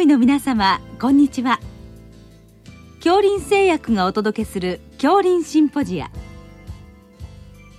医の皆様こんにちは。恐林製薬がお届けする恐林シンポジア。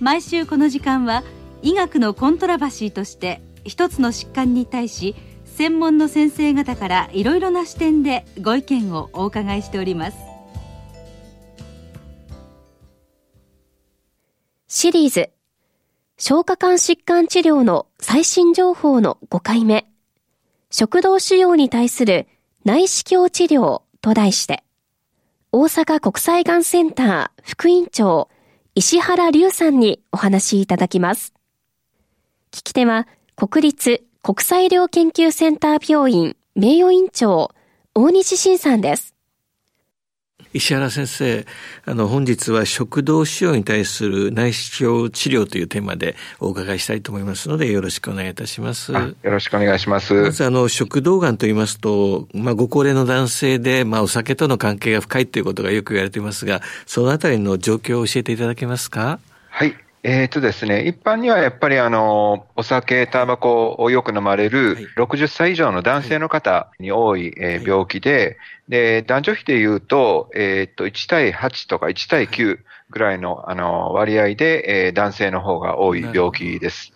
毎週この時間は医学のコントラバシーとして一つの疾患に対し専門の先生方からいろいろな視点でご意見をお伺いしております。シリーズ消化管疾患治療の最新情報の5回目食道腫瘍に対する内視鏡治療と題して、大阪国際がんセンター副院長、石原隆さんにお話しいただきます。聞き手は、国立国際医療研究センター病院名誉院長、大西晋さんです。石原先生、あの、本日は食道腫瘍に対する内視鏡治療というテーマでお伺いしたいと思いますので、よろしくお願いいたします。よろしくお願いします。まず、あの、食道がんと言いますと、まあ、ご高齢の男性で、まあ、お酒との関係が深いということがよく言われていますが、そのあたりの状況を教えていただけますか？はい。えっ、ー、とですね、一般にはやっぱりあの、お酒、タバコをよく飲まれる60歳以上の男性の方に多い、えー、病気で、で、男女比で言うと、えっ、ー、と、1対8とか1対9ぐらいのあの割合で、えー、男性の方が多い病気です。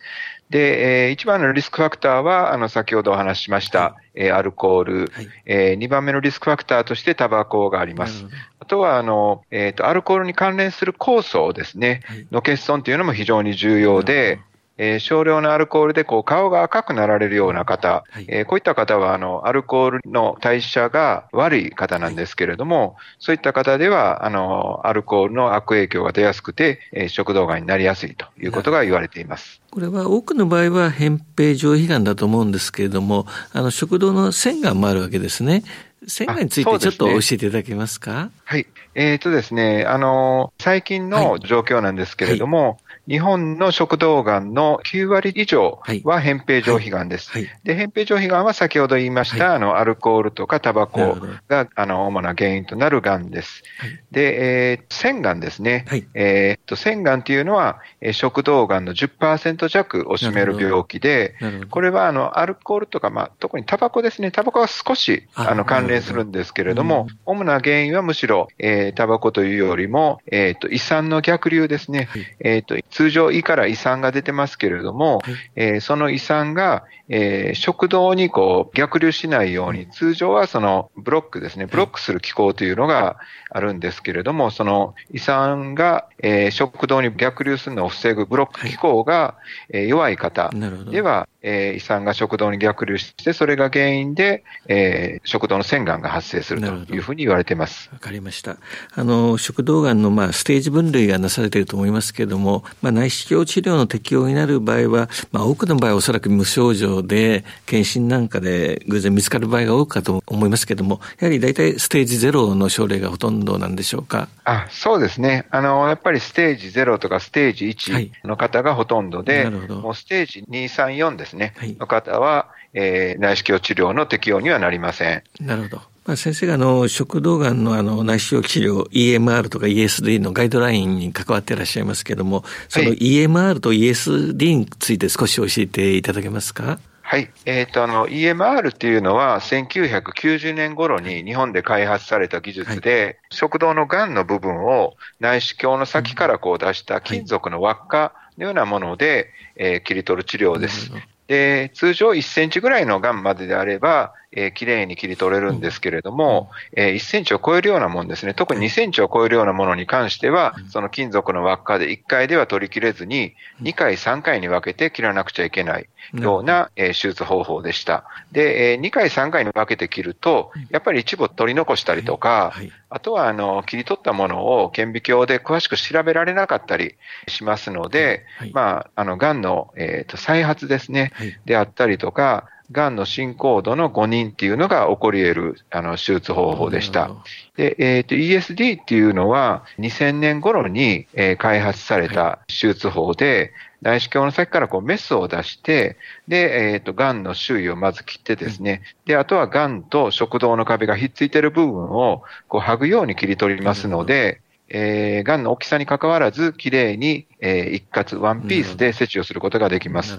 で、えー、一番のリスクファクターは、あの、先ほどお話ししました、はい、えー、アルコール、はい、えー、二番目のリスクファクターとしてタバコがあります。あとは、あの、えっ、ー、と、アルコールに関連する酵素ですね、はい、の欠損というのも非常に重要で、えー、少量のアルコールでこう顔が赤くなられるような方、はい、えー、こういった方はあのアルコールの代謝が悪い方なんですけれども、はい、そういった方ではあのアルコールの悪影響が出やすくて、えー、食道がんになりやすいということが言われています。これは多くの場合は扁平上皮がんだと思うんですけれども、あの食道の腺がんもあるわけですね。腺がんについてちょっと教えていただけますか、ね、はい。えっ、ー、とですね、あの、最近の状況なんですけれども、はい日本の食道がんの9割以上は扁平上皮がんです。はい。はい、で、扁平上皮がんは先ほど言いました、あの、アルコールとかタバコが、あの、主な原因となるがんです。で、えー、腺がんですね。えー、っと、腺がんっていうのは、えー、食道がんの10%弱を占める病気で、これは、あの、アルコールとか、まあ、特にタバコですね。タバコは少し、あの、関連するんですけれども、主な原因はむしろ、えー、タバコというよりも、えー、っと、胃酸の逆流ですね。えっと、通常胃から胃酸が出てますけれども、はい、えー、その胃酸が、えー、食道にこう逆流しないように、通常はそのブロックですね、ブロックする機構というのがあるんですけれども、その胃酸が、えー、食道に逆流するのを防ぐブロック機構が、えー、弱い方では、えー、胃酸が食道に逆流して、それが原因で、えー、食道の腺がんが発生するというふうに言われています。わかりました。あの、食道がんの、まあ、ステージ分類がなされていると思いますけれども、まあ、内視鏡治療の適用になる場合は、まあ、多くの場合はおそらく無症状で、検診なんかで偶然見つかる場合が多いかと思いますけれども、やはり大体ステージゼロの症例がほとんどなんでしょうか？あ、そうですね。あの、やっぱりステージゼロとかステージ1の方がほとんどで、はい、もうステージ2、3、4ですね、はい、の方は、えー、内視鏡治療の適用にはなりません。なるほど。まあ、先生があの食道がんのあの内視鏡治療 EMR とか ESD のガイドラインに関わっていらっしゃいますけれども、その EMR と ESD について少し教えていただけますか？はい。えっ、ー、と、あの、EMR っていうのは、1990年頃に日本で開発された技術で、はい、食道の癌の部分を内視鏡の先からこう出した金属の輪っかのようなもので、えー、切り取る治療です。で、通常1センチぐらいの癌までであれば、えー、きれいに切り取れるんですけれども、うん、えー、1センチを超えるようなものですね、特に2センチを超えるようなものに関しては、うん、その金属の輪っかで1回では取り切れずに、2回、3回に分けて切らなくちゃいけないような、えー、手術方法でした。で、えー、2回、3回に分けて切ると、やっぱり一部取り残したりとか、はいはい、あとはあの切り取ったものを顕微鏡で詳しく調べられなかったりしますので、はい、まあ、あの、癌の、えーと、再発ですね、であったりとか、がんの進行度の誤認っていうのが起こり得るあの手術方法でした。で、えっ、ー、と、ESD っていうのは2000年頃に、えー、開発された手術法で、内視鏡の先からこうメスを出して、で、えっ、ー、と、癌の周囲をまず切ってですね、で、あとは癌と食道の壁がひっついている部分をこう剥ぐように切り取りますので、えー、癌の大きさに関わらず、きれいに、えー、一括、ワンピースで切除することができます。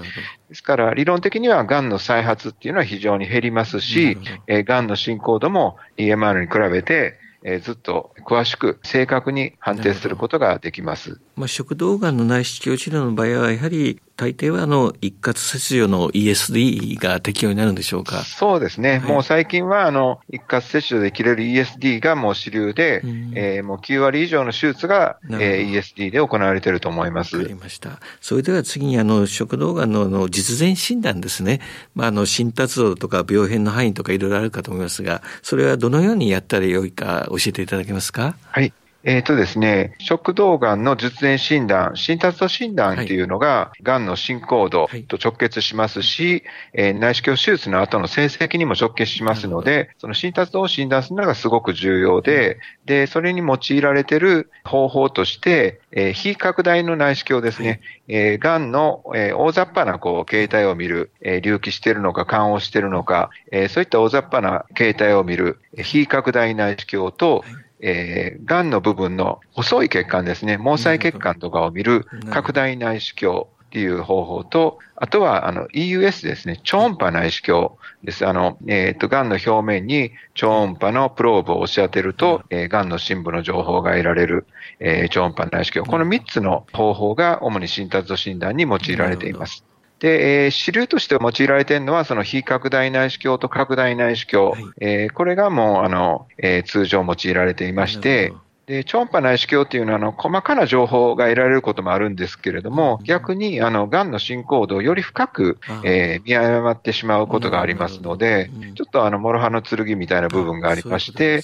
ですから、理論的には癌の再発っていうのは非常に減りますし、えー、癌の進行度も EMR に比べて、えー、ずっと詳しく正確に判定することができます。まあ、食道がんの内視鏡治療の場合は、やはり大抵はあの一括切除の ESD が適用になるんでしょうか？そうですね、はい、もう最近はあの一括切除で切れる ESD がもう主流で、うん、えー、もう9割以上の手術が、えー、ESD で行われていると思います。わかりました。それでは次にあの食道がんのの実前診断ですね、まあ、あの心達度とか病変の範囲とかいろいろあるかと思いますが、それはどのようにやったらよいか教えていただけますか？はい。えっ、ー、とですね、食道がんの術前診断、診達度診断っていうのが、が、んの進行度と直結しますし、はい、えー、内視鏡手術の後の成績にも直結しますので、その診達度を診断するのがすごく重要で、で、それに用いられている方法として、えー、非拡大の内視鏡ですね、はい、えー、癌の、えー、大雑把なこう形態を見る、えー、隆起しているのか、緩和しているのか、えー、そういった大雑把な形態を見る、非拡大内視鏡と、はいえー、癌の部分の細い血管ですね、毛細血管とかを見る拡大内視鏡っていう方法と、あとは、あの、EUS ですね、超音波内視鏡です。あの、えっ、ー、と、癌の表面に超音波のプローブを押し当てると、えー、癌の深部の情報が得られる、えー、超音波内視鏡。この3つの方法が主に診達度診断に用いられています。で、えー、主流として用いられているのは、その非拡大内視鏡と拡大内視鏡。はい、えー、これがもう、あの、えー、通常用いられていまして、で、超音波内視鏡っていうのは、あの、細かな情報が得られることもあるんですけれども、逆に、あの、癌の進行度をより深く、えー、見誤ってしまうことがありますので、ちょっとあの、諸刃の剣みたいな部分がありまして、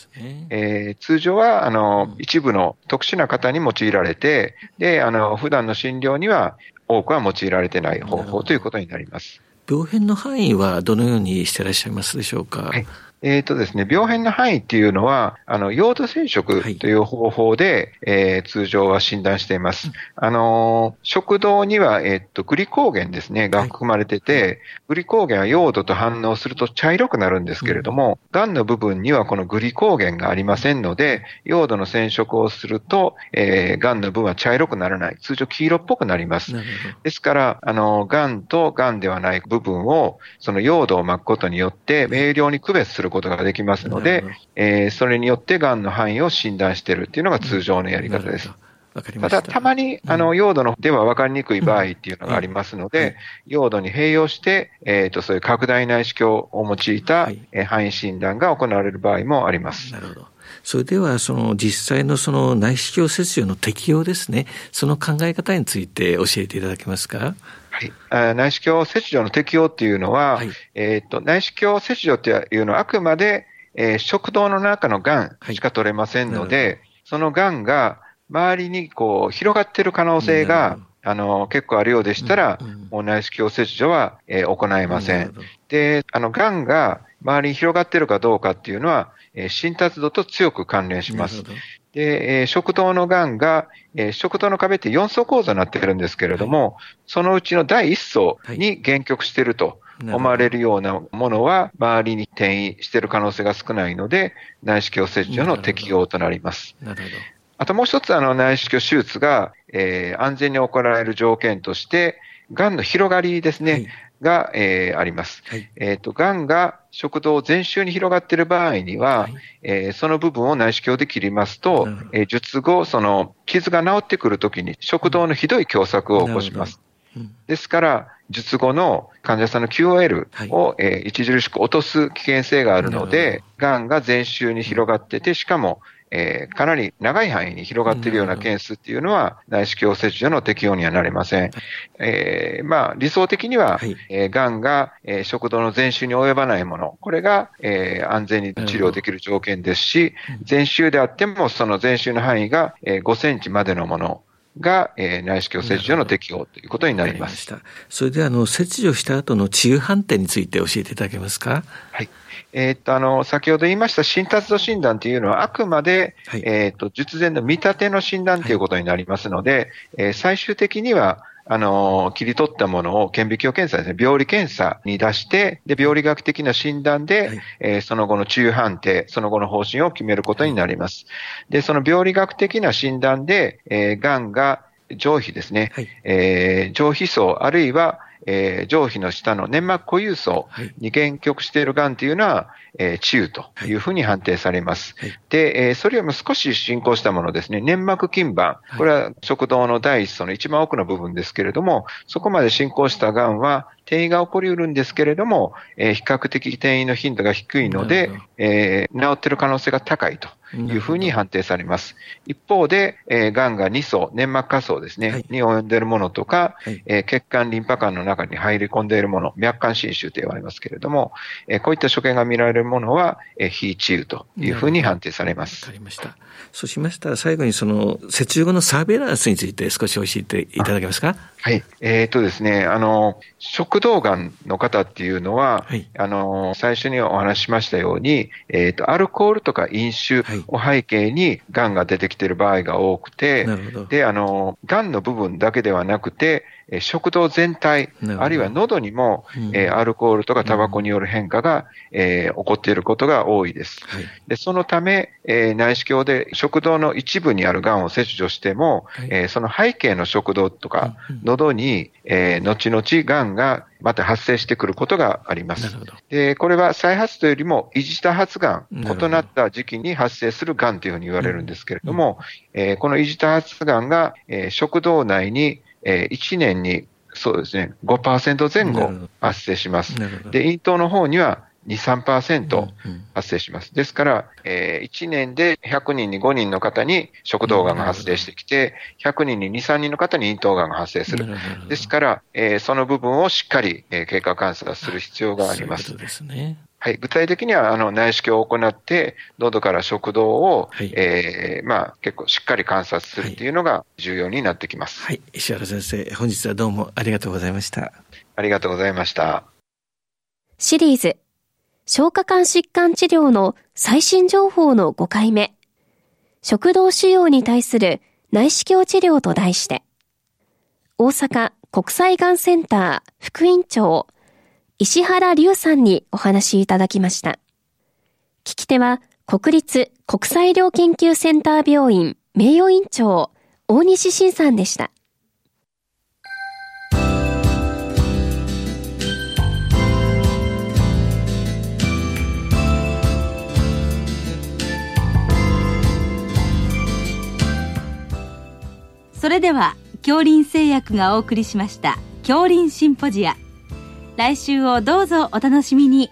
えー、通常は、あの、一部の特殊な方に用いられて、で、あの、普段の診療には、多くは用いられてない方法ということになります。病変の範囲はどのようにしてらっしゃいますでしょうか？はいえっ、ー、とですね、病変の範囲っていうのは、あの、用土染色という方法で、はい、えー、通常は診断しています。あの食道には、えっ、ー、と、グリコーゲンですね、が含まれてて、はい、グリコーゲンは用土と反応すると茶色くなるんですけれども、が、ん。の部分にはこのグリコーゲンがありませんので、用土の染色をすると、えー、がんの部分は茶色くならない。通常黄色っぽくなります。ですから、あの、がんとがんではない部分を、その用土を巻くことによって、明瞭に区別することができますので、えー、それによってがんの範囲を診断しているっていうのが通常のやり方です。た。だ、たまに、あの、用土のでは分かりにくい場合っていうのがありますので、用土に併用して、えっ、と、そういう拡大内視鏡を用いた、え範囲診断が行われる場合もあります。なるほど。それでは、その実際のその内視鏡切除の適用ですね、その考え方について教えていただけますか？はい、内視鏡切除の適用っていうのは、はい、えっ、と、内視鏡切除っていうのはあくまで、えー、食道の中のがんしか取れませんので、はい、そのがんが周りにこう広がっている可能性が、あの、結構あるようでしたら、うん。うん、もう内視鏡切除は、えー、行えません。で、あの、がんが周りに広がっているかどうかっていうのは、えー、心達度と強く関連します。で、えー、食道のがんが、えー、食道の壁って4層構造になってるんですけれども、はい、そのうちの第1層に限局していると思われるようなものは、周りに転移している可能性が少ないので、内視鏡切除の適用となります。なるほど。あともう一つ、あの、内視鏡手術が、えー、安全に行われる条件として、がんの広がりですね、はい、が、えー、あります。はい、えっ、ー、と、がんが食道全周に広がっている場合には、はい、えー、その部分を内視鏡で切りますと、えー、術後、その傷が治ってくるときに食道のひどい狭窄を起こします。うん、ですから、術後の患者さんの QOL を、はい、えー、著しく落とす危険性があるので、がんが全周に広がってて、しかも、えー、かなり長い範囲に広がっているようなケースっていうのは、内視鏡切除の適用にはなれません。えー、まあ、理想的には、はい、えー、癌が、えー、食道の全周に及ばないもの、これが、えー、安全に治療できる条件ですし、全周であっても、その全周の範囲が、えー、5センチまでのもの、が、えー、内視鏡切除の適用ということになります。それであの切除した後の治癒判定について教えていただけますか？はい。えー、っと、あの、先ほど言いました診達度診断というのは、あくまで、はい、えー、っと、術前の見立ての診断ということになりますので、はい、えー、最終的には、あの、切り取ったものを顕微鏡検査ですね、病理検査に出して、で、病理学的な診断で、はい、えー、その後の治癒判定、その後の方針を決めることになります。で、その病理学的な診断で、えー、癌が上皮ですね、はい、えー、上皮層、あるいは、えー、上皮の下の粘膜固有層に限局している癌というのは、えー、治癒とい。うふうに判定されます。はい、で、えー、それよりも少し進行したものですね、粘膜筋板、これは食道の第一層の一番奥の部分ですけれども、そこまで進行した癌は、転移が起こりうるんですけれども、えー、比較的転移の頻度が低いので、えー、治っている可能性が高いというふうに判定されます。一方で、えー、癌が2層、粘膜下層ですね、はい、に及んでいるものとか、はい、えー、血管、リンパ管の中に入り込んでいるもの、脈管侵襲と言われますけれども、えー、こういった所見が見られるものは、えー、非治癒というふうに判定されます。わかりました。そうしましたら、最後にその、切除後のサーベランスについて少し教えていただけますか？はい。えっ、ー、とですね、あの、食道がんの方っていうのは、はい、あの、最初にお話ししましたように、えっ、ー、と、アルコールとか飲酒を背景に、がんが出てきている場合が多くて、で、あの、がんの部分だけではなくて、食道全体、あるいは喉にも、うん、えー、アルコールとかタバコによる変化が、えー、起こっていることが多いです。はい、でそのため、えー、内視鏡で食道の一部にある癌を切除しても、はい、えー、その背景の食道とか喉に、えー、後々癌がまた発生してくることがあります。で、これは再発というよりも、維持多発がん、異なった時期に発生するがんというふうに言われるんですけれども、うん。うん、えー、この維持多発がんが、えー、食道内にえー、1年にそうですね、5%前後発生します。で、咽頭の方には2、3%発生します。ですから、えー、1年で100人に5人の方に食道がんが発生してきて、100人に2、3人の方に咽頭がんが発生する。ですから、えー、その部分をしっかり、えー、経過観察する必要があります。そうですね。はい、具体的にはあの内視鏡を行って、喉から食道を、はい、えー、まあ、結構しっかり観察するっていうのが重要になってきます。はい、石原先生、本日はどうもありがとうございました。ありがとうございました。シリーズ、消化管疾患治療の最新情報の5回目、食道腫瘍に対する内視鏡治療と題して、大阪国際がんセンター副院長、石原隆さんにお話いただきました。聞き手は、国立国際医療研究センター病院名誉院長、大西晋さんでした。それでは、恐林製薬がお送りしました、恐林シンポジア。来週をどうぞお楽しみに。